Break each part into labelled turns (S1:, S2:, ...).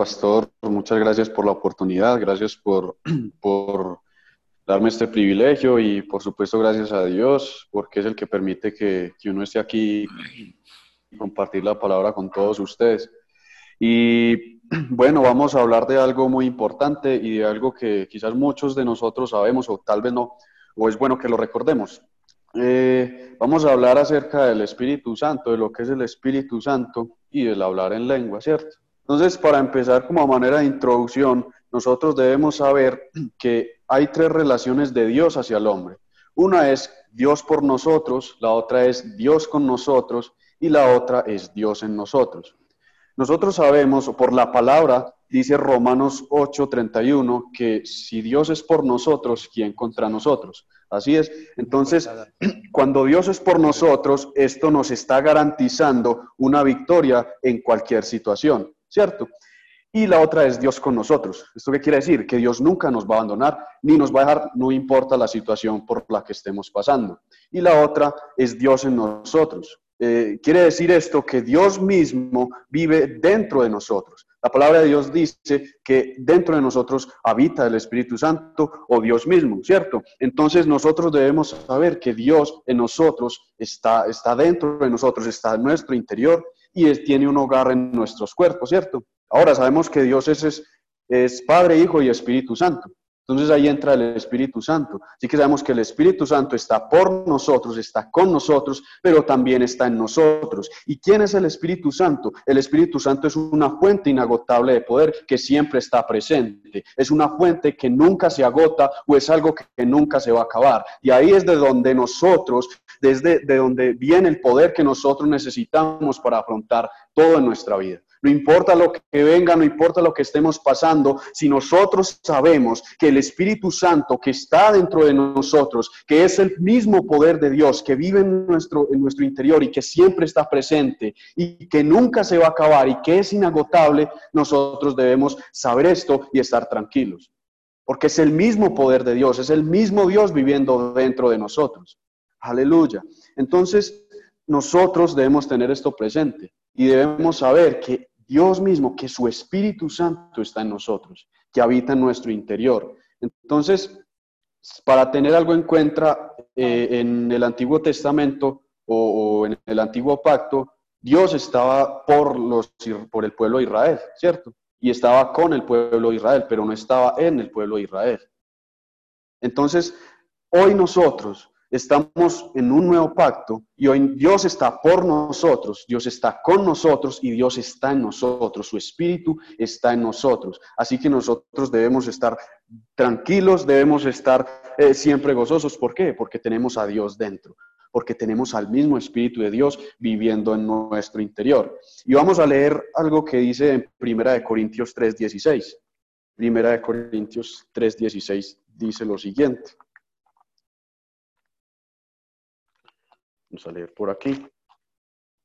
S1: pastor, muchas gracias por la oportunidad, gracias por, por darme este privilegio y por supuesto gracias a Dios, porque es el que permite que, que uno esté aquí y compartir la palabra con todos ustedes. Y bueno, vamos a hablar de algo muy importante y de algo que quizás muchos de nosotros sabemos o tal vez no, o es bueno que lo recordemos. Eh, vamos a hablar acerca del Espíritu Santo, de lo que es el Espíritu Santo y del hablar en lengua, ¿cierto? Entonces, para empezar como manera de introducción, nosotros debemos saber que hay tres relaciones de Dios hacia el hombre. Una es Dios por nosotros, la otra es Dios con nosotros y la otra es Dios en nosotros. Nosotros sabemos por la palabra, dice Romanos 8:31, que si Dios es por nosotros, ¿quién contra nosotros? Así es. Entonces, cuando Dios es por nosotros, esto nos está garantizando una victoria en cualquier situación, ¿cierto? Y la otra es Dios con nosotros. ¿Esto qué quiere decir? Que Dios nunca nos va a abandonar ni nos va a dejar, no importa la situación por la que estemos pasando. Y la otra es Dios en nosotros. Eh, quiere decir esto que Dios mismo vive dentro de nosotros. La palabra de Dios dice que dentro de nosotros habita el Espíritu Santo o Dios mismo, ¿cierto? Entonces nosotros debemos saber que Dios en nosotros está, está dentro de nosotros, está en nuestro interior y tiene un hogar en nuestros cuerpos, ¿cierto? Ahora sabemos que Dios es, es Padre, Hijo y Espíritu Santo. Entonces ahí entra el Espíritu Santo. Así que sabemos que el Espíritu Santo está por nosotros, está con nosotros, pero también está en nosotros. ¿Y quién es el Espíritu Santo? El Espíritu Santo es una fuente inagotable de poder que siempre está presente. Es una fuente que nunca se agota o es algo que nunca se va a acabar. Y ahí es de donde nosotros, desde de donde viene el poder que nosotros necesitamos para afrontar todo en nuestra vida. No importa lo que venga, no importa lo que estemos pasando, si nosotros sabemos que el Espíritu Santo que está dentro de nosotros, que es el mismo poder de Dios, que vive en nuestro, en nuestro interior y que siempre está presente y que nunca se va a acabar y que es inagotable, nosotros debemos saber esto y estar tranquilos. Porque es el mismo poder de Dios, es el mismo Dios viviendo dentro de nosotros. Aleluya. Entonces, nosotros debemos tener esto presente y debemos saber que Dios mismo, que su Espíritu Santo está en nosotros, que habita en nuestro interior. Entonces, para tener algo en cuenta, eh, en el Antiguo Testamento o, en el Antiguo Pacto, Dios estaba por, los, por el pueblo de Israel, ¿cierto? Y estaba con el pueblo de Israel, pero no estaba en el pueblo de Israel. Entonces, hoy nosotros Estamos en un nuevo pacto y hoy Dios está por nosotros, Dios está con nosotros y Dios está en nosotros, su Espíritu está en nosotros. Así que nosotros debemos estar tranquilos, debemos estar eh, siempre gozosos. ¿Por qué? Porque tenemos a Dios dentro, porque tenemos al mismo Espíritu de Dios viviendo en nuestro interior. Y vamos a leer algo que dice en Primera de Corintios 3:16. Primera de Corintios 3:16 dice lo siguiente. Vamos a leer por aquí.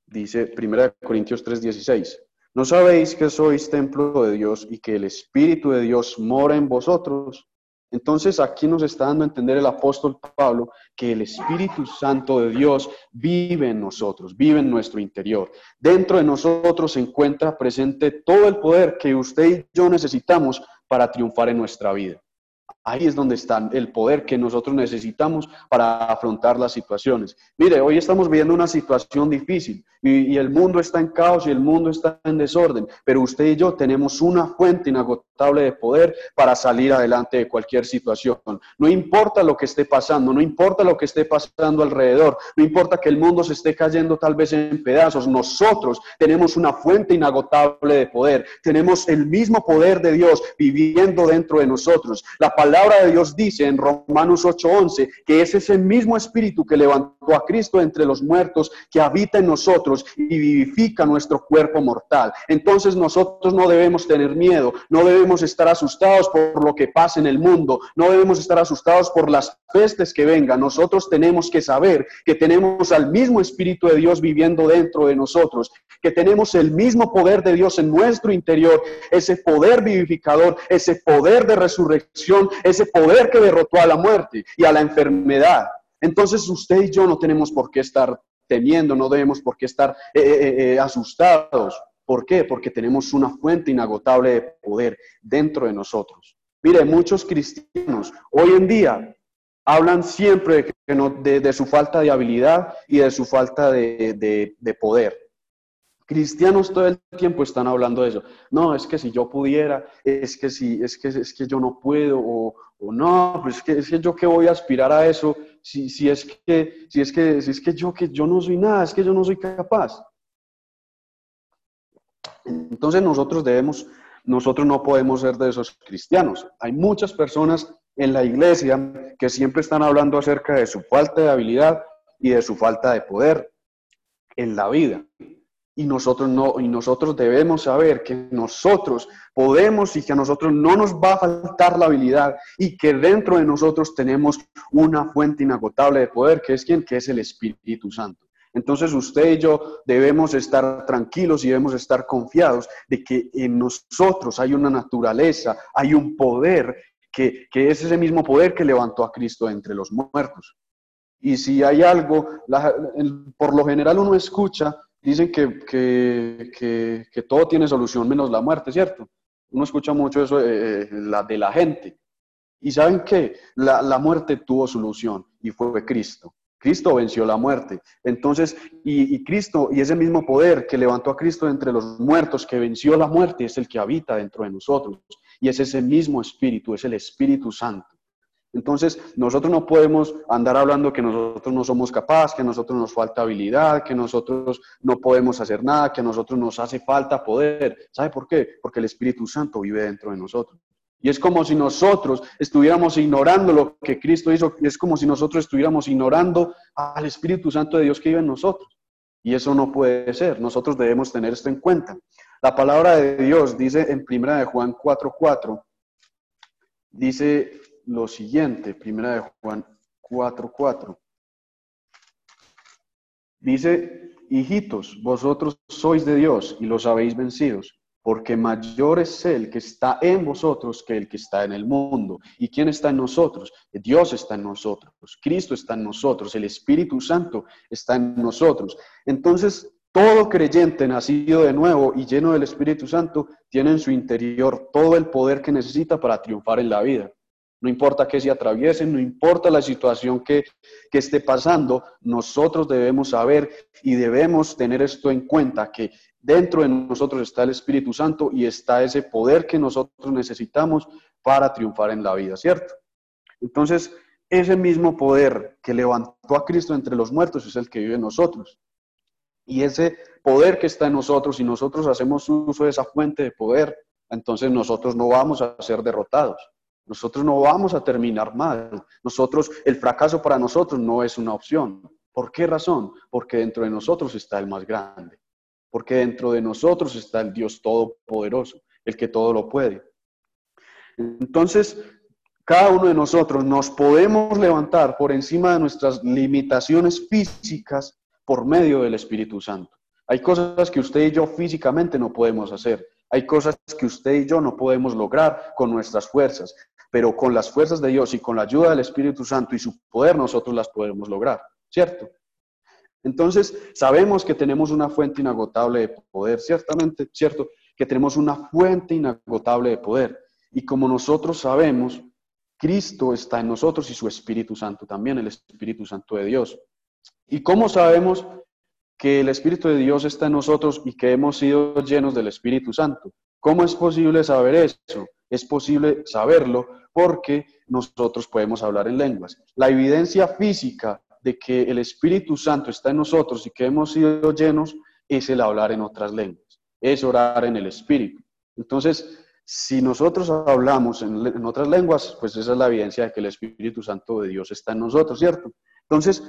S1: Dice 1 Corintios 3:16. ¿No sabéis que sois templo de Dios y que el Espíritu de Dios mora en vosotros? Entonces aquí nos está dando a entender el apóstol Pablo que el Espíritu Santo de Dios vive en nosotros, vive en nuestro interior. Dentro de nosotros se encuentra presente todo el poder que usted y yo necesitamos para triunfar en nuestra vida. Ahí es donde está el poder que nosotros necesitamos para afrontar las situaciones. Mire, hoy estamos viviendo una situación difícil y, el mundo está en caos y el mundo está en desorden, pero usted y yo tenemos una fuente inagotable de poder para salir adelante de cualquier situación. No importa lo que esté pasando, no importa lo que esté pasando alrededor, no importa que el mundo se esté cayendo tal vez en pedazos, nosotros tenemos una fuente inagotable de poder, tenemos el mismo poder de Dios viviendo dentro de nosotros. La palabra de Dios dice en Romanos 8:11 que es ese mismo espíritu que levantó a Cristo entre los muertos que habita en nosotros y vivifica nuestro cuerpo mortal. Entonces nosotros no debemos tener miedo, no debemos estar asustados por lo que pasa en el mundo, no debemos estar asustados por las pestes que vengan. Nosotros tenemos que saber que tenemos al mismo Espíritu de Dios viviendo dentro de nosotros, que tenemos el mismo poder de Dios en nuestro interior, ese poder vivificador, ese poder de resurrección, ese poder que derrotó a la muerte y a la enfermedad. Entonces usted y yo no tenemos por qué estar temiendo, no debemos por qué estar eh, eh, eh, asustados. ¿Por qué? Porque tenemos una fuente inagotable de poder dentro de nosotros. Mire, muchos cristianos hoy en día hablan siempre de, su falta de habilidad y de su falta de, poder. Cristianos todo el tiempo están hablando de eso. No, es que si yo pudiera, es que si, es que, es que yo no puedo, o, no, pues es que, es que yo que voy a aspirar a eso, si, si, es que, si es que, si es que yo que yo no soy nada, es que yo no soy capaz. Entonces nosotros debemos nosotros no podemos ser de esos cristianos. Hay muchas personas en la iglesia que siempre están hablando acerca de su falta de habilidad y de su falta de poder en la vida. Y nosotros no, y nosotros debemos saber que nosotros podemos y que a nosotros no nos va a faltar la habilidad y que dentro de nosotros tenemos una fuente inagotable de poder, que es quien, que es el Espíritu Santo. Entonces usted y yo debemos estar tranquilos y debemos estar confiados de que en nosotros hay una naturaleza, hay un poder que, es ese mismo poder que levantó a Cristo entre los muertos. Y si hay algo, por lo general uno escucha, dicen que, que, todo tiene solución menos la muerte, ¿cierto? Uno escucha mucho eso eh, eh, la, de la gente. Y saben qué, la, la muerte tuvo solución y fue Cristo. Cristo venció la muerte. Entonces, y, Cristo, y ese mismo poder que levantó a Cristo entre los muertos, que venció la muerte, es el que habita dentro de nosotros. Y es ese mismo Espíritu, es el Espíritu Santo. Entonces, nosotros no podemos andar hablando que nosotros no somos capaces, que nosotros nos falta habilidad, que nosotros no podemos hacer nada, que a nosotros nos hace falta poder. ¿Sabe por qué? Porque el Espíritu Santo vive dentro de nosotros. Y es como si nosotros estuviéramos ignorando lo que Cristo hizo, es como si nosotros estuviéramos ignorando al Espíritu Santo de Dios que vive en nosotros. Y eso no puede ser, nosotros debemos tener esto en cuenta. La palabra de Dios dice en Primera de Juan 4:4, dice lo siguiente, Primera de Juan 4:4. Dice, hijitos, vosotros sois de Dios y los habéis vencidos porque mayor es el que está en vosotros que el que está en el mundo. ¿Y quién está en nosotros? Dios está en nosotros, Cristo está en nosotros, el Espíritu Santo está en nosotros. Entonces, todo creyente nacido de nuevo y lleno del Espíritu Santo tiene en su interior todo el poder que necesita para triunfar en la vida. No importa que se atraviesen, no importa la situación que, que esté pasando, nosotros debemos saber y debemos tener esto en cuenta, que dentro de nosotros está el Espíritu Santo y está ese poder que nosotros necesitamos para triunfar en la vida, ¿cierto? Entonces, ese mismo poder que levantó a Cristo entre los muertos es el que vive en nosotros. Y ese poder que está en nosotros, y nosotros hacemos uso de esa fuente de poder, entonces nosotros no vamos a ser derrotados. Nosotros no vamos a terminar mal. Nosotros, el fracaso para nosotros no es una opción. ¿Por qué razón? Porque dentro de nosotros está el más grande porque dentro de nosotros está el Dios Todopoderoso, el que todo lo puede. Entonces, cada uno de nosotros nos podemos levantar por encima de nuestras limitaciones físicas por medio del Espíritu Santo. Hay cosas que usted y yo físicamente no podemos hacer. Hay cosas que usted y yo no podemos lograr con nuestras fuerzas, pero con las fuerzas de Dios y con la ayuda del Espíritu Santo y su poder nosotros las podemos lograr, ¿cierto? Entonces, sabemos que tenemos una fuente inagotable de poder, ciertamente, ¿cierto? Que tenemos una fuente inagotable de poder. Y como nosotros sabemos, Cristo está en nosotros y su Espíritu Santo también, el Espíritu Santo de Dios. ¿Y cómo sabemos que el Espíritu de Dios está en nosotros y que hemos sido llenos del Espíritu Santo? ¿Cómo es posible saber eso? Es posible saberlo porque nosotros podemos hablar en lenguas. La evidencia física de que el Espíritu Santo está en nosotros y que hemos sido llenos es el hablar en otras lenguas, es orar en el Espíritu. Entonces, si nosotros hablamos en, otras lenguas, pues esa es la evidencia de que el Espíritu Santo de Dios está en nosotros, ¿cierto? Entonces,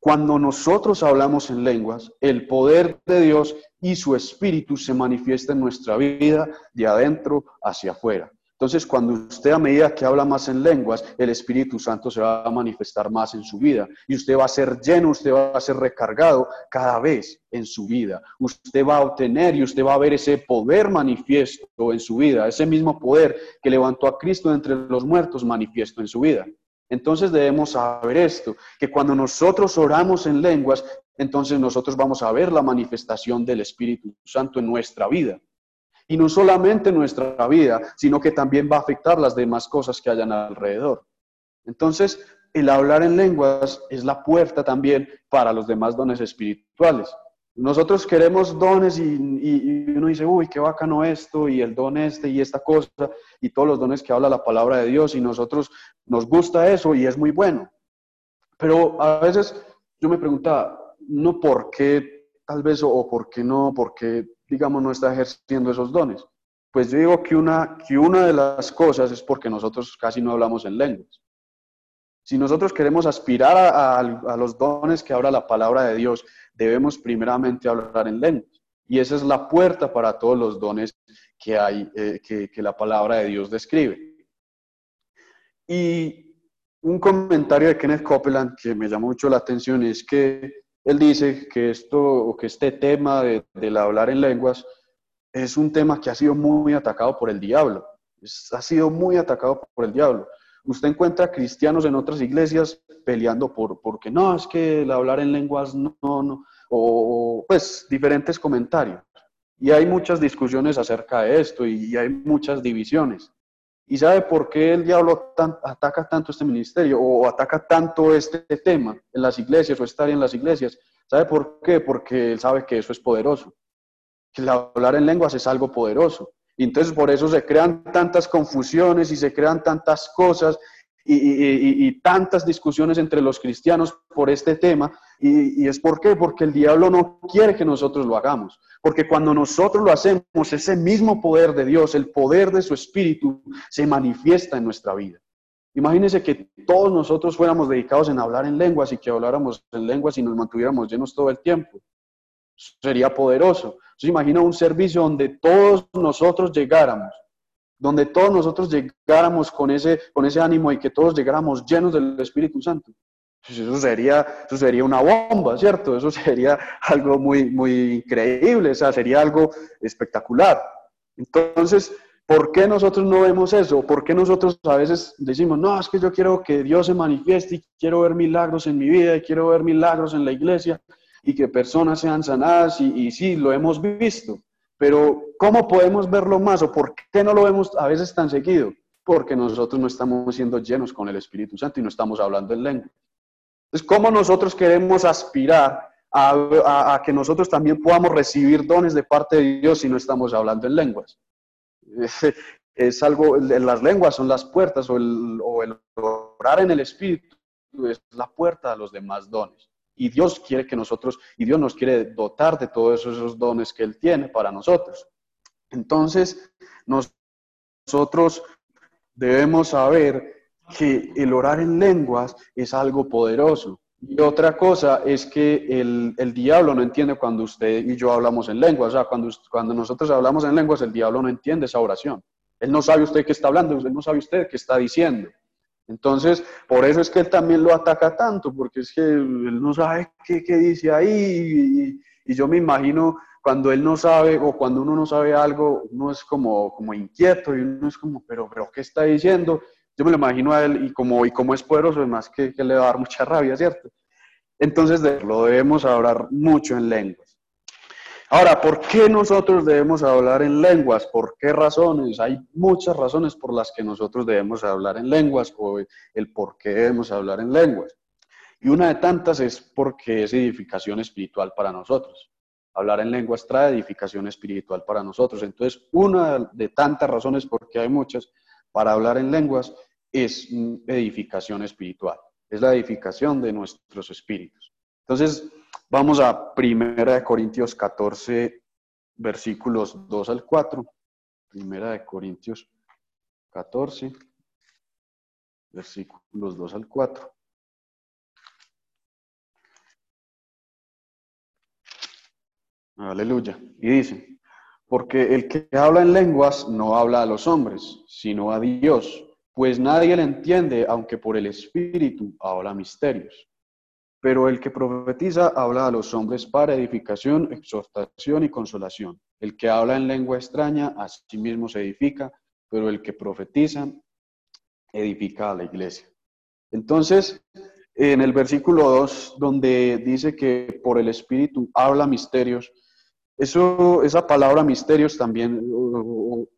S1: cuando nosotros hablamos en lenguas, el poder de Dios y su Espíritu se manifiesta en nuestra vida de adentro hacia afuera. Entonces, cuando usted a medida que habla más en lenguas, el Espíritu Santo se va a manifestar más en su vida y usted va a ser lleno, usted va a ser recargado cada vez en su vida. Usted va a obtener y usted va a ver ese poder manifiesto en su vida, ese mismo poder que levantó a Cristo entre los muertos manifiesto en su vida. Entonces debemos saber esto, que cuando nosotros oramos en lenguas, entonces nosotros vamos a ver la manifestación del Espíritu Santo en nuestra vida. Y no solamente en nuestra vida, sino que también va a afectar las demás cosas que hayan alrededor. Entonces, el hablar en lenguas es la puerta también para los demás dones espirituales. Nosotros queremos dones y, uno dice, uy, qué bacano esto, y el don este y esta cosa, y todos los dones que habla la palabra de Dios, y nosotros nos gusta eso y es muy bueno. Pero a veces yo me preguntaba, no por qué, tal vez, o por qué no, porque, digamos, no está ejerciendo esos dones. Pues yo digo que una, que una de las cosas es porque nosotros casi no hablamos en lenguas. Si nosotros queremos aspirar a, los dones que habla la palabra de Dios, debemos primeramente hablar en lenguas. Y esa es la puerta para todos los dones que hay, eh, que, que la palabra de Dios describe. Y un comentario de Kenneth Copeland que me llamó mucho la atención es que él dice que esto o que este tema de, del hablar en lenguas es un tema que ha sido muy atacado por el diablo. ha sido muy atacado por el diablo usted encuentra cristianos en otras iglesias peleando por, porque no, es que el hablar en lenguas no, no, o pues diferentes comentarios. Y hay muchas discusiones acerca de esto y, hay muchas divisiones. ¿Y sabe por qué el diablo ataca tanto este ministerio o ataca tanto este tema en las iglesias o estar en las iglesias? ¿Sabe por qué? Porque él sabe que eso es poderoso. Que hablar en lenguas es algo poderoso. Y entonces por eso se crean tantas confusiones y se crean tantas cosas y, tantas discusiones entre los cristianos por este tema. Y, es por qué, porque el diablo no quiere que nosotros lo hagamos. Porque cuando nosotros lo hacemos, ese mismo poder de Dios, el poder de su espíritu, se manifiesta en nuestra vida. Imagínense que todos nosotros fuéramos dedicados en hablar en lenguas y que habláramos en lenguas y nos mantuviéramos llenos todo el tiempo. Sería poderoso. Imagina un servicio donde todos nosotros llegáramos, donde todos nosotros llegáramos con ese, con ese ánimo y que todos llegáramos llenos del Espíritu Santo. Pues eso sería, eso sería una bomba, ¿cierto? Eso sería algo muy, muy increíble, o sea, sería algo espectacular. Entonces, ¿por qué nosotros no vemos eso? ¿Por qué nosotros a veces decimos, no, es que yo quiero que Dios se manifieste y quiero ver milagros en mi vida y quiero ver milagros en la iglesia? y que personas sean sanadas y, sí, lo hemos visto, pero ¿cómo podemos verlo más o por qué no lo vemos a veces tan seguido? Porque nosotros no estamos siendo llenos con el Espíritu Santo y no estamos hablando en lengua. Entonces, ¿cómo nosotros queremos aspirar a, que nosotros también podamos recibir dones de parte de Dios si no estamos hablando en lenguas? Es algo, las lenguas son las puertas o el, o el orar en el Espíritu es la puerta a los demás dones. Y Dios quiere que nosotros, y Dios nos quiere dotar de todos esos dones que Él tiene para nosotros. Entonces, nosotros debemos saber que el orar en lenguas es algo poderoso. Y otra cosa es que el, el, diablo no entiende cuando usted y yo hablamos en lenguas. O sea, cuando, cuando nosotros hablamos en lenguas, el diablo no entiende esa oración. Él no sabe usted qué está hablando, él no sabe usted qué está diciendo. Entonces, por eso es que él también lo ataca tanto, porque es que él no sabe qué, dice ahí. Y, yo me imagino cuando él no sabe o cuando uno no sabe algo, uno es como, como inquieto y uno es como, pero, pero, ¿qué está diciendo? Yo me lo imagino a él y como, y como es poderoso, además que, que le va a dar mucha rabia, ¿cierto? Entonces, lo debemos hablar mucho en lengua. Ahora, ¿por qué nosotros debemos hablar en lenguas? ¿Por qué razones? Hay muchas razones por las que nosotros debemos hablar en lenguas o el por qué debemos hablar en lenguas. Y una de tantas es porque es edificación espiritual para nosotros. Hablar en lenguas trae edificación espiritual para nosotros. Entonces, una de tantas razones, porque hay muchas, para hablar en lenguas es edificación espiritual. Es la edificación de nuestros espíritus. Entonces, Vamos a 1 Corintios 14, versículos 2 al 4. Primera de Corintios 14, versículos 2 al 4. Aleluya. Y dice, porque el que habla en lenguas no habla a los hombres, sino a Dios, pues nadie le entiende, aunque por el Espíritu habla misterios. Pero el que profetiza habla a los hombres para edificación, exhortación y consolación. El que habla en lengua extraña a sí mismo se edifica, pero el que profetiza edifica a la iglesia. Entonces, en el versículo 2, donde dice que por el Espíritu habla misterios, eso, esa palabra misterios también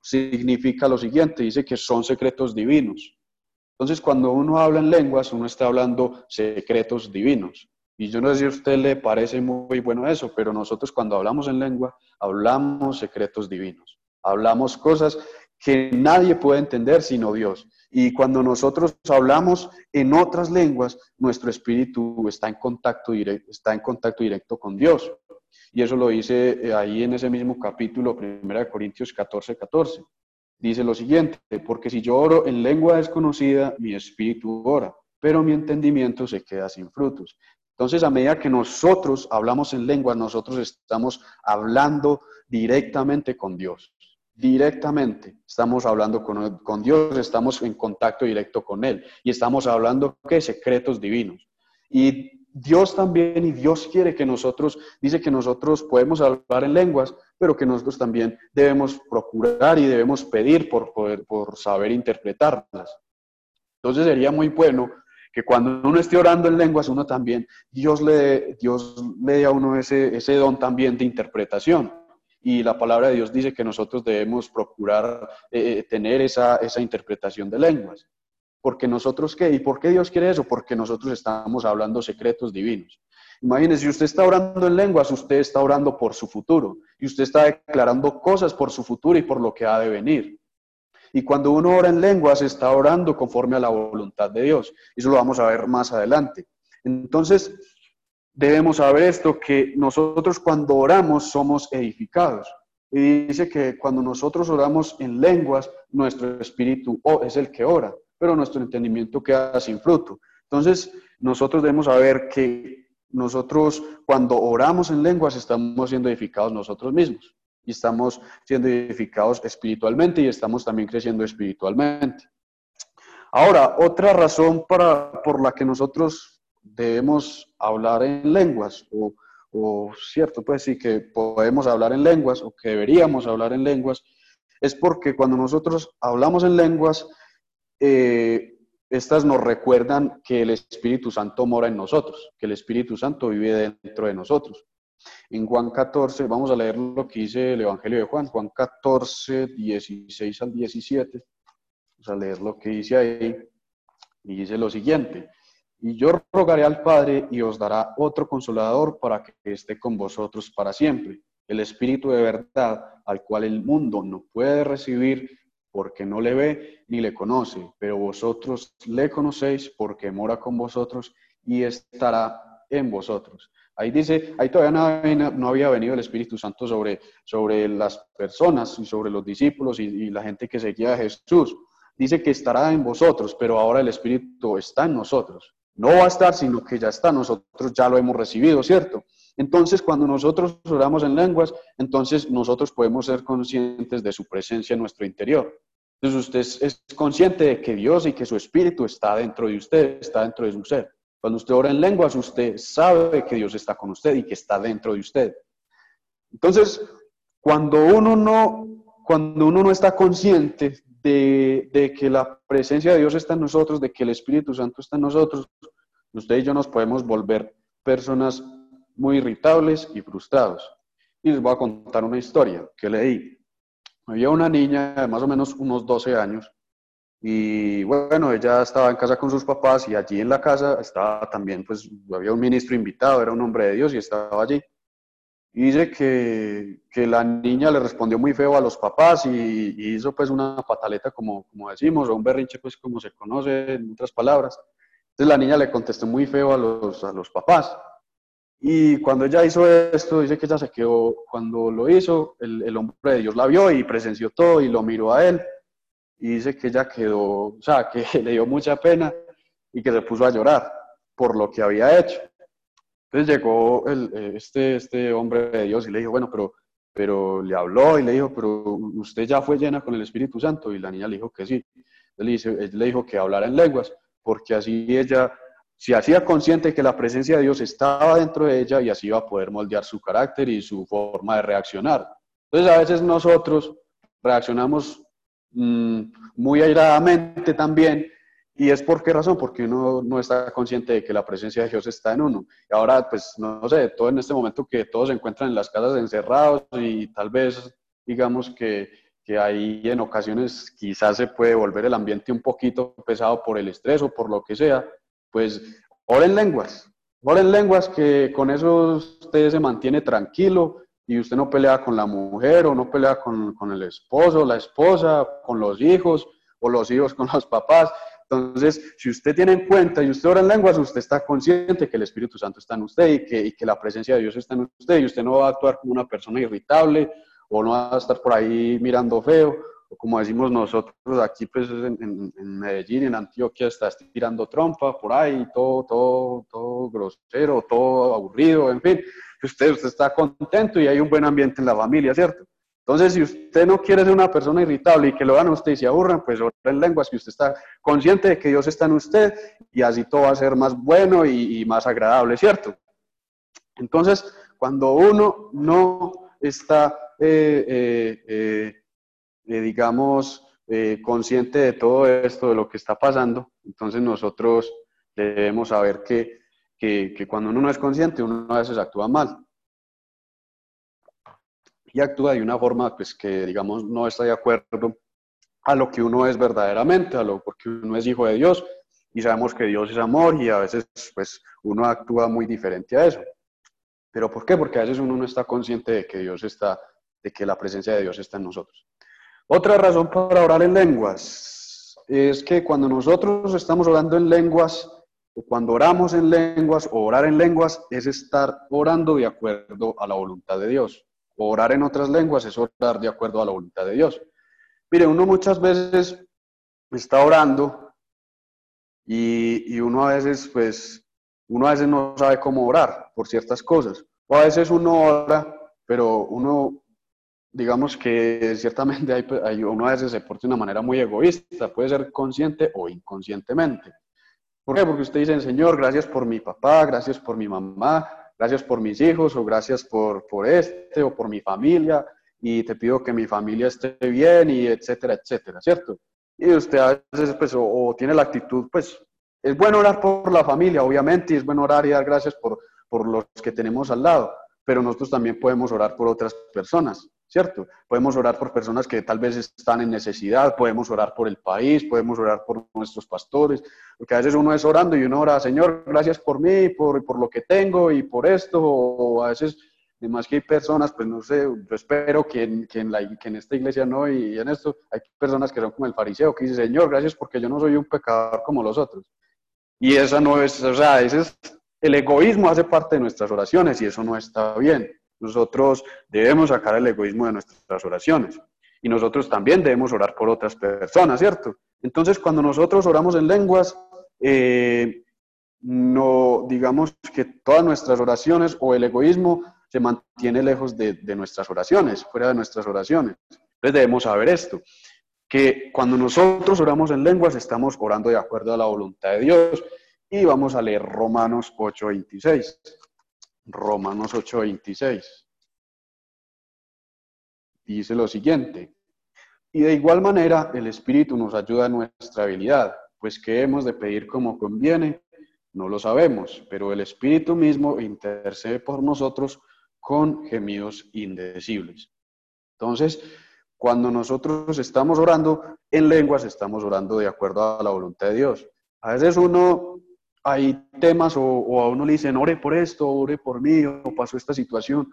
S1: significa lo siguiente, dice que son secretos divinos. Entonces, cuando uno habla en lenguas, uno está hablando secretos divinos. Y yo no sé si a usted le parece muy bueno eso, pero nosotros cuando hablamos en lengua, hablamos secretos divinos. Hablamos cosas que nadie puede entender sino Dios. Y cuando nosotros hablamos en otras lenguas, nuestro espíritu está en contacto directo, está en contacto directo con Dios. Y eso lo dice eh, ahí en ese mismo capítulo, 1 Corintios 14, 14. Dice lo siguiente, porque si yo oro en lengua desconocida, mi espíritu ora, pero mi entendimiento se queda sin frutos. Entonces, a medida que nosotros hablamos en lengua, nosotros estamos hablando directamente con Dios. Directamente. Estamos hablando con, Dios, estamos en contacto directo con Él. Y estamos hablando, ¿qué? Secretos divinos. Y Dios también, y Dios quiere que nosotros, dice que nosotros podemos hablar en lenguas, pero que nosotros también debemos procurar y debemos pedir por, poder, por saber interpretarlas. Entonces sería muy bueno que cuando uno esté orando en lenguas, uno también, Dios le, Dios le dé a uno ese, ese don también de interpretación. Y la palabra de Dios dice que nosotros debemos procurar eh, eh, tener esa, esa interpretación de lenguas. Porque nosotros qué? ¿Y por qué Dios quiere eso? Porque nosotros estamos hablando secretos divinos. Imagínese, si usted está orando en lenguas, usted está orando por su futuro y usted está declarando cosas por su futuro y por lo que ha de venir. Y cuando uno ora en lenguas, está orando conforme a la voluntad de Dios. Eso lo vamos a ver más adelante. Entonces, debemos saber esto, que nosotros cuando oramos somos edificados. Y dice que cuando nosotros oramos en lenguas, nuestro espíritu es el que ora, pero nuestro entendimiento queda sin fruto. Entonces, nosotros debemos saber que nosotros cuando oramos en lenguas estamos siendo edificados nosotros mismos y estamos siendo edificados espiritualmente y estamos también creciendo espiritualmente. Ahora, otra razón para, por la que nosotros debemos hablar en lenguas, o, cierto, pues sí que podemos hablar en lenguas, o que deberíamos hablar en lenguas, es porque cuando nosotros hablamos en lenguas, eh, estas nos recuerdan que el Espíritu Santo mora en nosotros, que el Espíritu Santo vive dentro de nosotros. En Juan 14, vamos a leer lo que dice el Evangelio de Juan, Juan 14, 16 al 17. Vamos a leer lo que dice ahí. Y dice lo siguiente, y yo rogaré al Padre y os dará otro consolador para que esté con vosotros para siempre, el Espíritu de verdad, al cual el mundo no puede recibir porque no le ve ni le conoce, pero vosotros le conocéis porque mora con vosotros y estará en vosotros. Ahí dice, ahí todavía no, había venido el Espíritu Santo sobre, sobre las personas y sobre los discípulos y, la gente que seguía a Jesús. Dice que estará en vosotros, pero ahora el Espíritu está en nosotros. No va a estar, sino que ya está. Nosotros ya lo hemos recibido, ¿cierto? Entonces, cuando nosotros oramos en lenguas, entonces nosotros podemos ser conscientes de su presencia en nuestro interior. Entonces, usted es consciente de que Dios y que su Espíritu está dentro de usted, está dentro de su ser. Cuando usted ora en lenguas, usted sabe que Dios está con usted y que está dentro de usted. Entonces, cuando uno no, cuando uno no está consciente de, que la presencia de Dios está en nosotros, de que el Espíritu Santo está en nosotros, usted y yo nos podemos volver personas muy irritables y frustrados. Y les voy a contar una historia que leí. Había una niña de más o menos unos 12 años y bueno, ella estaba en casa con sus papás y allí en la casa estaba también, pues había un ministro invitado, era un hombre de Dios y estaba allí. Y dice que, que la niña le respondió muy feo a los papás y, hizo pues una pataleta como, como decimos, o un berrinche pues como se conoce en otras palabras. Entonces la niña le contestó muy feo a los, a los papás. Y cuando ella hizo esto, dice que ella se quedó, cuando lo hizo, el, el hombre de Dios la vio y presenció todo y lo miró a él y dice que ella quedó, o sea, que le dio mucha pena y que se puso a llorar por lo que había hecho. Entonces llegó el, eh, este, este hombre de Dios y le dijo, bueno, pero, pero le habló y le dijo, pero usted ya fue llena con el Espíritu Santo y la niña le dijo que sí. Él, dice, él le dijo que hablara en lenguas, porque así ella se hacía consciente que la presencia de Dios estaba dentro de ella y así iba a poder moldear su carácter y su forma de reaccionar. Entonces a veces nosotros reaccionamos Mm, muy airadamente también ¿Y es por qué razón? Porque uno no está consciente de que la presencia de Dios está en uno. Y ahora, pues, no, sé, todo en este momento que todos se encuentran en las casas encerrados y tal vez, digamos que, que ahí en ocasiones quizás se puede volver el ambiente un poquito pesado por el estrés o por lo que sea, pues oren lenguas, oren lenguas que con eso usted se mantiene tranquilo y usted no pelea con la mujer o no pelea con, con el esposo, la esposa, con los hijos o los hijos con los papás, entonces, si usted tiene en cuenta y usted ora en lenguas, usted está consciente que el Espíritu Santo está en usted y que, y que, la presencia de Dios está en usted y usted no va a actuar como una persona irritable o no va a estar por ahí mirando feo como decimos nosotros aquí pues en, Medellín, en Antioquia, está tirando trompa por ahí, todo, todo, todo grosero, todo aburrido, en fin. Usted, usted está contento y hay un buen ambiente en la familia, ¿cierto? Entonces, si usted no quiere ser una persona irritable y que lo hagan a usted y se aburran, pues ora en lenguas, que usted está consciente de que Dios está en usted y así todo va a ser más bueno y, más agradable, ¿cierto? Entonces, cuando uno no está, eh, eh, eh, digamos, consciente de todo esto, de lo que está pasando, entonces nosotros debemos saber que, que, que cuando uno no es consciente, uno a veces actúa mal y actúa de una forma pues, que, digamos, no está de acuerdo a lo que uno es verdaderamente, a lo porque uno es hijo de Dios y sabemos que Dios es amor y a veces pues, uno actúa muy diferente a eso. ¿Pero por qué? Porque a veces uno no está consciente de que Dios está, de que la presencia de Dios está en nosotros. Otra razón para orar en lenguas es que cuando nosotros estamos orando en lenguas, o cuando oramos en lenguas, o orar en lenguas, es estar orando de acuerdo a la voluntad de Dios orar en otras lenguas es orar de acuerdo a la voluntad de Dios. Mire, uno muchas veces está orando y, y, uno a veces, pues, uno a veces no sabe cómo orar por ciertas cosas. O a veces uno ora, pero uno, digamos que ciertamente hay, hay, uno a veces se porta de una manera muy egoísta, puede ser consciente o inconscientemente. ¿Por qué? Porque usted dice, Señor, gracias por mi papá, gracias por mi mamá, gracias por mis hijos o gracias por, por este o por mi familia y te pido que mi familia esté bien y etcétera, etcétera, ¿cierto? Y usted a veces pues o, tiene la actitud, pues es bueno orar por la familia, obviamente, y es bueno orar y dar gracias por, por los que tenemos al lado, pero nosotros también podemos orar por otras personas. ¿Cierto? Podemos orar por personas que tal vez están en necesidad, podemos orar por el país, podemos orar por nuestros pastores, porque a veces uno es orando y uno ora, Señor, gracias por mí, por, por lo que tengo y por esto, o a veces, además que hay personas, pues no sé, yo espero que en, que en, la, que en esta iglesia no y en esto hay personas que son como el fariseo, que dice, Señor, gracias porque yo no soy un pecador como los otros. Y esa no es, o sea, ese es, el egoísmo hace parte de nuestras oraciones y eso no está bien. Nosotros debemos sacar el egoísmo de nuestras oraciones y nosotros también debemos orar por otras personas, ¿cierto? Entonces, cuando nosotros oramos en lenguas, eh, no digamos que todas nuestras oraciones o el egoísmo se mantiene lejos de, de nuestras oraciones, fuera de nuestras oraciones. Entonces debemos saber esto, que cuando nosotros oramos en lenguas estamos orando de acuerdo a la voluntad de Dios y vamos a leer Romanos 8:26. Romanos 8:26. Dice lo siguiente, y de igual manera el Espíritu nos ayuda en nuestra habilidad, pues que hemos de pedir como conviene, no lo sabemos, pero el Espíritu mismo intercede por nosotros con gemidos indecibles. Entonces, cuando nosotros estamos orando en lenguas, estamos orando de acuerdo a la voluntad de Dios. A veces uno hay temas o, a uno le dicen, ore por esto, ore por mí, o pasó esta situación,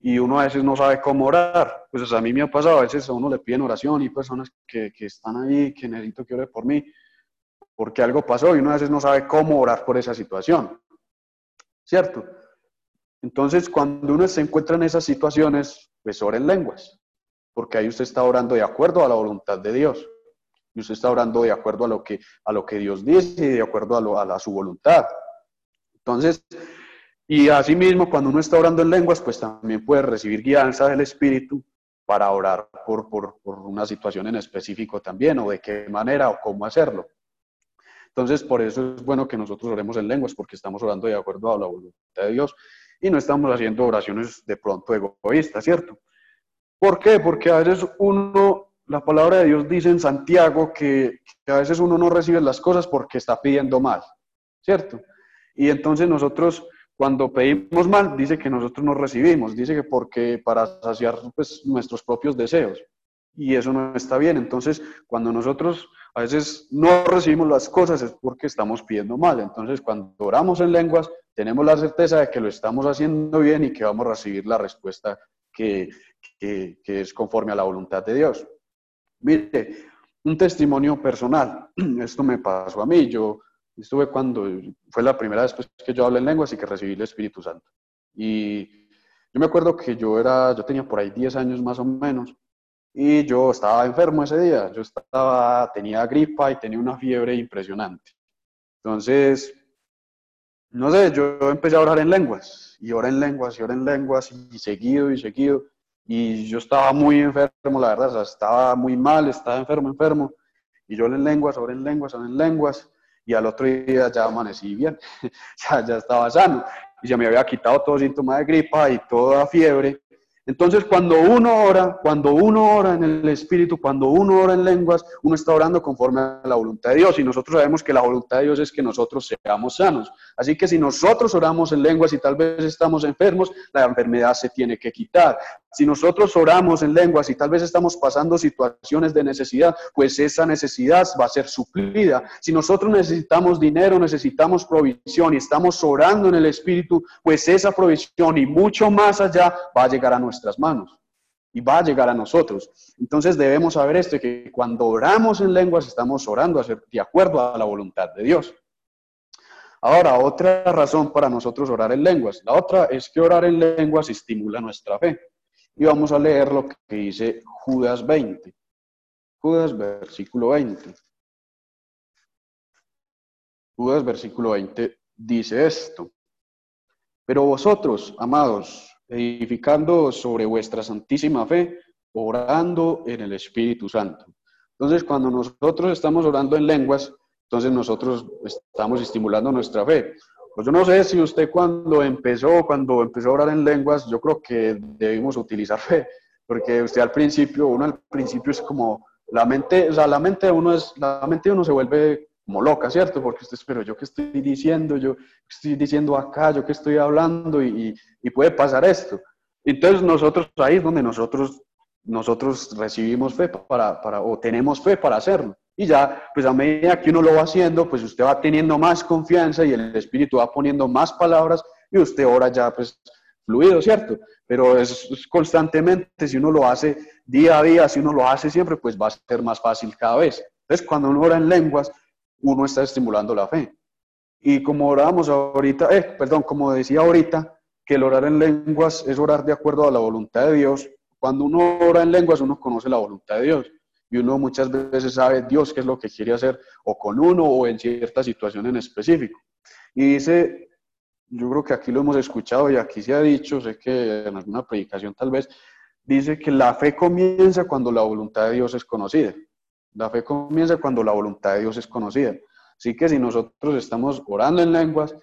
S1: y uno a veces no sabe cómo orar. Pues a mí me ha pasado, a veces a uno le piden oración y personas que, que están ahí, que necesito que ore por mí, porque algo pasó y uno a veces no sabe cómo orar por esa situación. ¿Cierto? Entonces, cuando uno se encuentra en esas situaciones, pues ore en lenguas, porque ahí usted está orando de acuerdo a la voluntad de Dios y usted está orando de acuerdo a lo que, a lo que Dios dice y de acuerdo a, a, su voluntad. Entonces, y asimismo, cuando uno está orando en lenguas, pues también puede recibir guianza del Espíritu para orar por, por, por, una situación en específico también, o de qué manera o cómo hacerlo. Entonces, por eso es bueno que nosotros oremos en lenguas, porque estamos orando de acuerdo a la voluntad de Dios y no estamos haciendo oraciones de pronto egoístas, ¿cierto? ¿Por qué? Porque a veces uno la palabra de Dios dice en Santiago que, que, a veces uno no recibe las cosas porque está pidiendo mal, ¿cierto? Y entonces nosotros, cuando pedimos mal, dice que nosotros no recibimos, dice que porque para saciar pues, nuestros propios deseos. Y eso no está bien. Entonces, cuando nosotros a veces no recibimos las cosas es porque estamos pidiendo mal. Entonces, cuando oramos en lenguas, tenemos la certeza de que lo estamos haciendo bien y que vamos a recibir la respuesta que, que, que es conforme a la voluntad de Dios. Mire, un testimonio personal. Esto me pasó a mí. Yo estuve cuando fue la primera vez pues, que yo hablé en lenguas y que recibí el Espíritu Santo. Y yo me acuerdo que yo era, yo tenía por ahí 10 años más o menos y yo estaba enfermo ese día. Yo estaba, tenía gripa y tenía una fiebre impresionante. Entonces, no sé, yo empecé a orar en lenguas y oré en lenguas y oré en lenguas y seguido y seguido y yo estaba muy enfermo, la verdad, estaba muy mal, estaba enfermo, enfermo, y yo en lenguas, ahora en lenguas, ahora en lenguas, y al otro día ya amanecí bien, ya, ya estaba sano, y ya me había quitado todo síntoma de gripa y toda fiebre, entonces, cuando uno ora, cuando uno ora en el Espíritu, cuando uno ora en lenguas, uno está orando conforme a la voluntad de Dios. Y nosotros sabemos que la voluntad de Dios es que nosotros seamos sanos. Así que si nosotros oramos en lenguas y tal vez estamos enfermos, la enfermedad se tiene que quitar. Si nosotros oramos en lenguas y tal vez estamos pasando situaciones de necesidad, pues esa necesidad va a ser suplida. Si nosotros necesitamos dinero, necesitamos provisión y estamos orando en el Espíritu, pues esa provisión y mucho más allá va a llegar a nuestras manos y va a llegar a nosotros. Entonces debemos saber esto, que cuando oramos en lenguas estamos orando de acuerdo a la voluntad de Dios. Ahora, otra razón para nosotros orar en lenguas. La otra es que orar en lenguas estimula nuestra fe. Y vamos a leer lo que dice Judas 20. Judas versículo 20. Judas versículo 20 dice esto. Pero vosotros, amados, edificando sobre vuestra santísima fe, orando en el Espíritu Santo. Entonces, cuando nosotros estamos orando en lenguas, entonces nosotros estamos estimulando nuestra fe. Pues yo no sé si usted cuando empezó, cuando empezó a orar en lenguas, yo creo que debimos utilizar fe, porque usted al principio, uno al principio es como, la mente, o sea, la mente de uno es, la mente de uno se vuelve como loca, ¿cierto? Porque usted, pero yo qué estoy diciendo, yo qué estoy diciendo acá, yo qué estoy hablando y, y, puede pasar esto. Entonces nosotros ahí es donde nosotros, nosotros recibimos fe para, para, o tenemos fe para hacerlo. Y ya, pues a medida que uno lo va haciendo, pues usted va teniendo más confianza y el Espíritu va poniendo más palabras y usted ora ya, pues, fluido, ¿cierto? Pero es, constantemente, si uno lo hace día a día, si uno lo hace siempre, pues va a ser más fácil cada vez. Entonces, cuando uno ora en lenguas, uno está estimulando la fe. Y como orábamos ahorita, eh, perdón, como decía ahorita, que el orar en lenguas es orar de acuerdo a la voluntad de Dios. Cuando uno ora en lenguas, uno conoce la voluntad de Dios y uno muchas veces sabe Dios qué es lo que quiere hacer o con uno o en cierta situación en específico. Y dice, yo creo que aquí lo hemos escuchado y aquí se ha dicho, sé que en alguna predicación tal vez, dice que la fe comienza cuando la voluntad de Dios es conocida. La fe comienza cuando la voluntad de Dios es conocida. Así que si nosotros estamos orando en lenguas,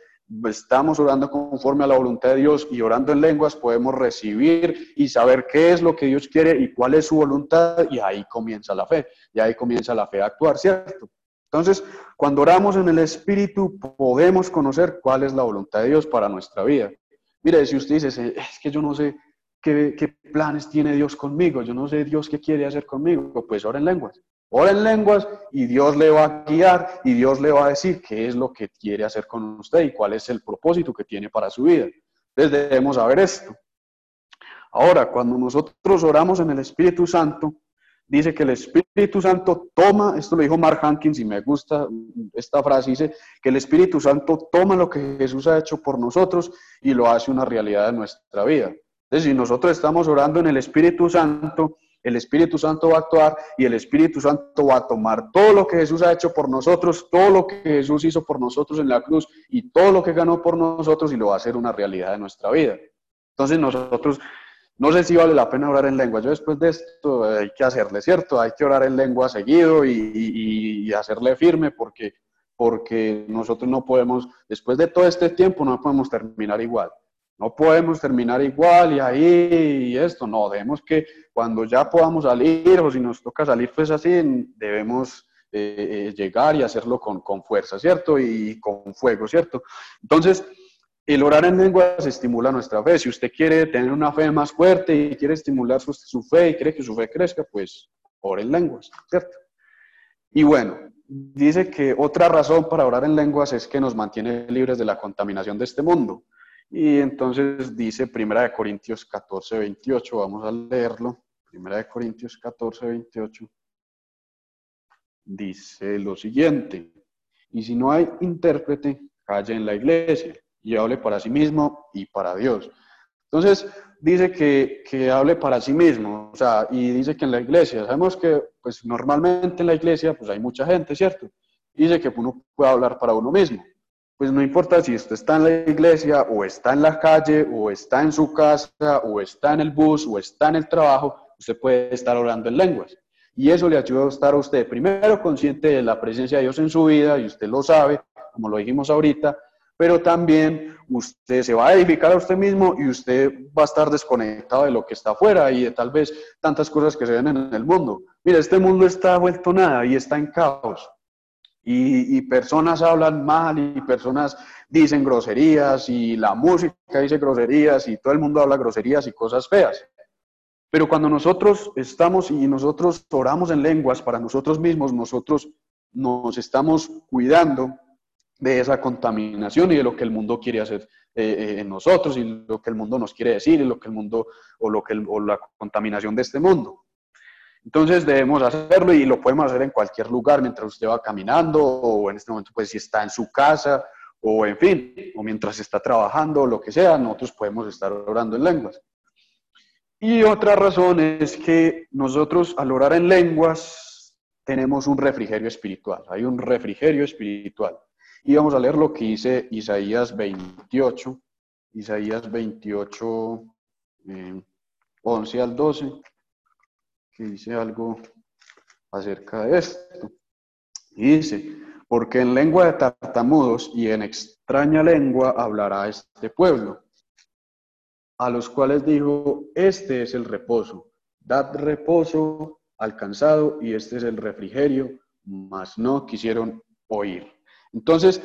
S1: estamos orando conforme a la voluntad de Dios y orando en lenguas podemos recibir y saber qué es lo que Dios quiere y cuál es su voluntad y ahí comienza la fe, y ahí comienza la fe a actuar, ¿cierto? Entonces, cuando oramos en el Espíritu podemos conocer cuál es la voluntad de Dios para nuestra vida. Mire, si usted dice, es que yo no sé qué, qué planes tiene Dios conmigo, yo no sé Dios qué quiere hacer conmigo, pues ora en lenguas. Ora en lenguas y Dios le va a guiar y Dios le va a decir qué es lo que quiere hacer con usted y cuál es el propósito que tiene para su vida. Entonces debemos saber esto. Ahora, cuando nosotros oramos en el Espíritu Santo, dice que el Espíritu Santo toma, esto lo dijo Mark Hankins y me gusta esta frase, dice que el Espíritu Santo toma lo que Jesús ha hecho por nosotros y lo hace una realidad en nuestra vida. Entonces, si nosotros estamos orando en el Espíritu Santo, el Espíritu Santo va a actuar y el Espíritu Santo va a tomar todo lo que Jesús ha hecho por nosotros, todo lo que Jesús hizo por nosotros en la cruz y todo lo que ganó por nosotros y lo va a hacer una realidad de nuestra vida. Entonces nosotros, no sé si vale la pena orar en lengua. Yo después de esto hay que hacerle, ¿cierto? Hay que orar en lengua seguido y, hacerle firme porque, porque nosotros no podemos, después de todo este tiempo, no podemos terminar igual. No podemos terminar igual y ahí y esto, no, debemos que cuando ya podamos salir o si nos toca salir pues así, debemos eh, eh, llegar y hacerlo con, con, fuerza, ¿cierto? Y con fuego, ¿cierto? Entonces, el orar en lenguas estimula nuestra fe. Si usted quiere tener una fe más fuerte y quiere estimular su, su fe y quiere que su fe crezca, pues ore en lenguas, ¿cierto? Y bueno, dice que otra razón para orar en lenguas es que nos mantiene libres de la contaminación de este mundo. Y entonces dice Primera de Corintios 14, 28, vamos a leerlo. Primera de Corintios 14, 28. Dice lo siguiente, y si no hay intérprete, calle en la iglesia y hable para sí mismo y para Dios. Entonces, dice que, que, hable para sí mismo, o sea, y dice que en la iglesia, sabemos que pues normalmente en la iglesia pues hay mucha gente, ¿cierto? Dice que uno puede hablar para uno mismo pues no importa si usted está en la iglesia o está en la calle o está en su casa o está en el bus o está en el trabajo, usted puede estar orando en lenguas. Y eso le ayuda a estar a usted primero consciente de la presencia de Dios en su vida y usted lo sabe, como lo dijimos ahorita, pero también usted se va a edificar a usted mismo y usted va a estar desconectado de lo que está afuera y de tal vez tantas cosas que se ven en el mundo. Mira, este mundo está vuelto nada y está en caos. Y, personas hablan mal y personas dicen groserías y la música dice groserías y todo el mundo habla groserías y cosas feas. Pero cuando nosotros estamos y nosotros oramos en lenguas para nosotros mismos, nosotros nos estamos cuidando de esa contaminación y de lo que el mundo quiere hacer eh, eh, en nosotros y lo que el mundo nos quiere decir y lo que el mundo o lo que o la contaminación de este mundo. Entonces debemos hacerlo y lo podemos hacer en cualquier lugar mientras usted va caminando o en este momento pues si está en su casa o en fin, o mientras está trabajando o lo que sea, nosotros podemos estar orando en lenguas. Y otra razón es que nosotros al orar en lenguas tenemos un refrigerio espiritual, hay un refrigerio espiritual. Y vamos a leer lo que dice Isaías 28, Isaías 28, 11 eh, al 12 que dice algo acerca de esto. Y dice, porque en lengua de tartamudos y en extraña lengua hablará este pueblo, a los cuales dijo, este es el reposo, dad reposo al cansado y este es el refrigerio, mas no quisieron oír. Entonces,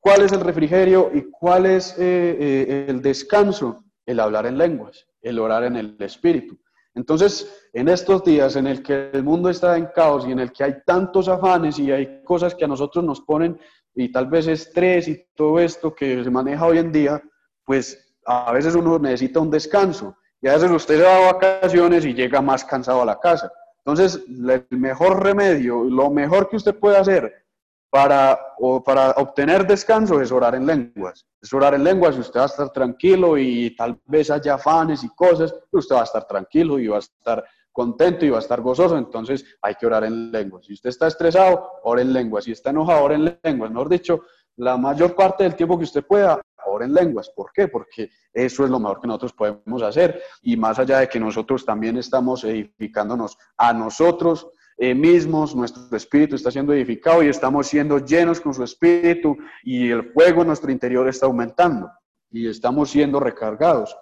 S1: ¿cuál es el refrigerio y cuál es eh, eh, el descanso? El hablar en lenguas, el orar en el espíritu. Entonces, en estos días en el que el mundo está en caos y en el que hay tantos afanes y hay cosas que a nosotros nos ponen y tal vez estrés y todo esto que se maneja hoy en día, pues a veces uno necesita un descanso y a veces usted se va a vacaciones y llega más cansado a la casa. Entonces, el mejor remedio, lo mejor que usted puede hacer para, o para obtener descanso es orar en lenguas. Es orar en lenguas y usted va a estar tranquilo y tal vez haya afanes y cosas, pero usted va a estar tranquilo y va a estar contento y va a estar gozoso, entonces hay que orar en lenguas. Si usted está estresado, ore en lenguas. Si está enojado, ore en lenguas. Mejor dicho, la mayor parte del tiempo que usted pueda, ore en lenguas. ¿Por qué? Porque eso es lo mejor que nosotros podemos hacer. Y más allá de que nosotros también estamos edificándonos a nosotros, eh, mismos, nuestro espíritu está siendo edificado y estamos siendo llenos con su espíritu y el fuego en nuestro interior está aumentando y estamos siendo recargados.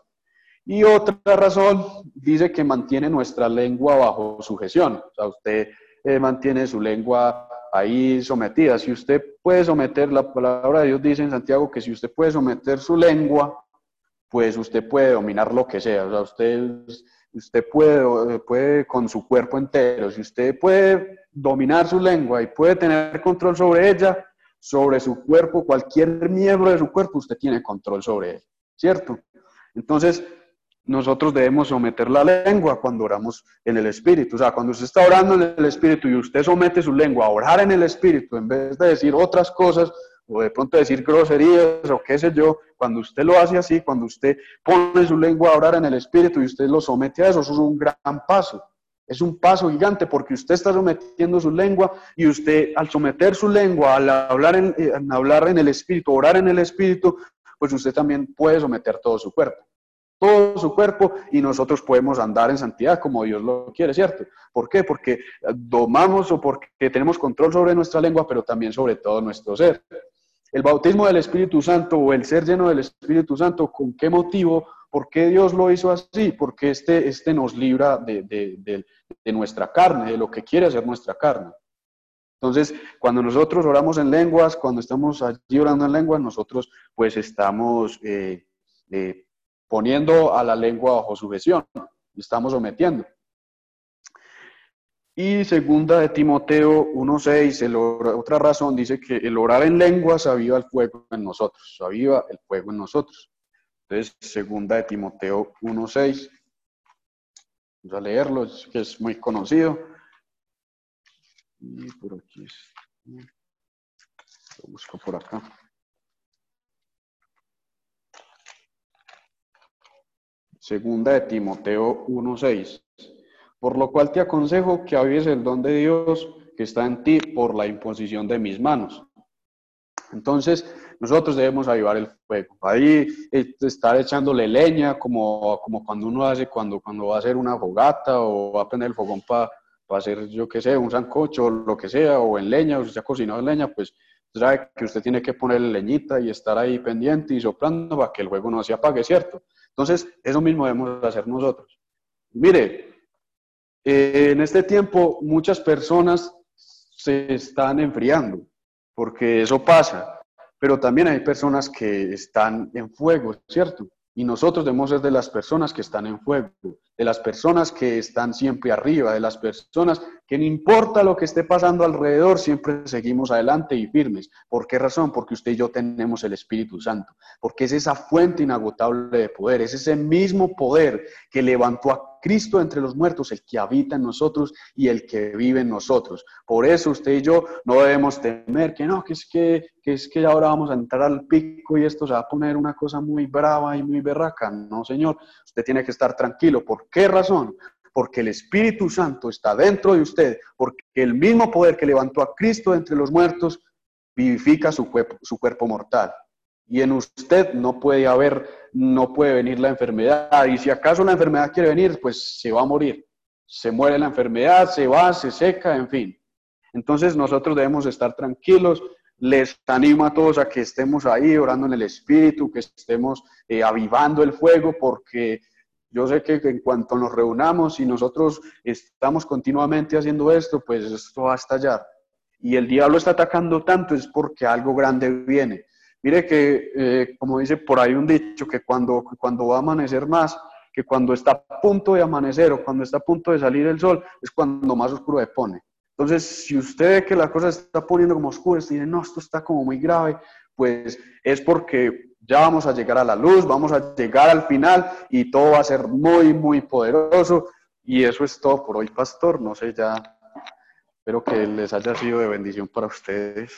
S1: Y otra razón dice que mantiene nuestra lengua bajo sujeción. O sea, usted eh, mantiene su lengua ahí sometida. Si usted puede someter, la palabra de Dios dice en Santiago que si usted puede someter su lengua, pues usted puede dominar lo que sea. O sea, usted usted puede, puede con su cuerpo entero, si usted puede dominar su lengua y puede tener control sobre ella, sobre su cuerpo, cualquier miembro de su cuerpo, usted tiene control sobre él, ¿cierto? Entonces, nosotros debemos someter la lengua cuando oramos en el Espíritu. O sea, cuando usted está orando en el Espíritu y usted somete su lengua a orar en el Espíritu, en vez de decir otras cosas, o de pronto decir groserías o qué sé yo, cuando usted lo hace así, cuando usted pone su lengua a orar en el Espíritu y usted lo somete a eso, eso es un gran paso. Es un paso gigante porque usted está sometiendo su lengua y usted al someter su lengua, al hablar en, eh, hablar en el Espíritu, orar en el Espíritu, pues usted también puede someter todo su cuerpo todo su cuerpo y nosotros podemos andar en santidad como Dios lo quiere, ¿cierto? ¿Por qué? Porque domamos o porque tenemos control sobre nuestra lengua, pero también sobre todo nuestro ser. El bautismo del Espíritu Santo o el ser lleno del Espíritu Santo, ¿con qué motivo? ¿Por qué Dios lo hizo así? Porque este, este nos libra de, de nuestra carne, de lo que quiere hacer nuestra carne. Entonces, cuando nosotros oramos en lenguas, cuando estamos allí orando en lenguas, nosotros pues estamos eh, eh, poniendo a la lengua bajo sujeción, estamos sometiendo. Y segunda de Timoteo 1.6, otra razón dice que el orar en lenguas aviva el fuego en nosotros, aviva el fuego en nosotros. Entonces, segunda de Timoteo 1.6, vamos a leerlo, que es muy conocido. Y por aquí. Lo busco por acá. Segunda de Timoteo 1.6. Por lo cual te aconsejo que avies el don de Dios que está en ti por la imposición de mis manos. Entonces, nosotros debemos avivar el fuego. Ahí eh, estar echándole leña, como, como cuando uno hace, cuando, cuando va a hacer una fogata o va a prender el fogón para para hacer, yo qué sé, un sancocho, lo que sea, o en leña, o si se ha cocinado en leña, pues sabe que usted tiene que ponerle leñita y estar ahí pendiente y soplando para que el fuego no se apague, ¿cierto? Entonces, eso mismo debemos hacer nosotros. Mire, eh, en este tiempo muchas personas se están enfriando, porque eso pasa, pero también hay personas que están en fuego, ¿cierto? Y nosotros debemos ser de las personas que están en fuego, de las personas que están siempre arriba, de las personas que no importa lo que esté pasando alrededor, siempre seguimos adelante y firmes. ¿Por qué razón? Porque usted y yo tenemos el Espíritu Santo, porque es esa fuente inagotable de poder, es ese mismo poder que levantó a Cristo entre los muertos, el que habita en nosotros y el que vive en nosotros. Por eso usted y yo no debemos temer que no, que es que, que es que ahora vamos a entrar al pico y esto se va a poner una cosa muy brava y muy berraca. No, Señor, usted tiene que estar tranquilo. ¿Por qué razón? Porque el Espíritu Santo está dentro de usted, porque el mismo poder que levantó a Cristo entre los muertos vivifica su cuerpo, mortal y en usted no puede haber, no puede venir la enfermedad. Y si acaso la enfermedad quiere venir, pues se va a morir. Se muere la enfermedad, se va, se seca, en fin. Entonces nosotros debemos estar tranquilos. Les animo a todos a que estemos ahí orando en el Espíritu, que estemos eh, avivando el fuego, porque yo sé que en cuanto nos reunamos y nosotros estamos continuamente haciendo esto, pues esto va a estallar. Y el diablo está atacando tanto es porque algo grande viene. Mire que, eh, como dice por ahí un dicho, que cuando, cuando va a amanecer más, que cuando está a punto de amanecer o cuando está a punto de salir el sol, es cuando más oscuro se pone. Entonces, si usted ve que la cosa se está poniendo como oscura, y dice, no, esto está como muy grave, pues es porque ya vamos a llegar a la luz, vamos a llegar al final y todo va a ser muy, muy poderoso. Y eso es todo por hoy, pastor. No sé, ya espero que les haya sido de bendición para ustedes.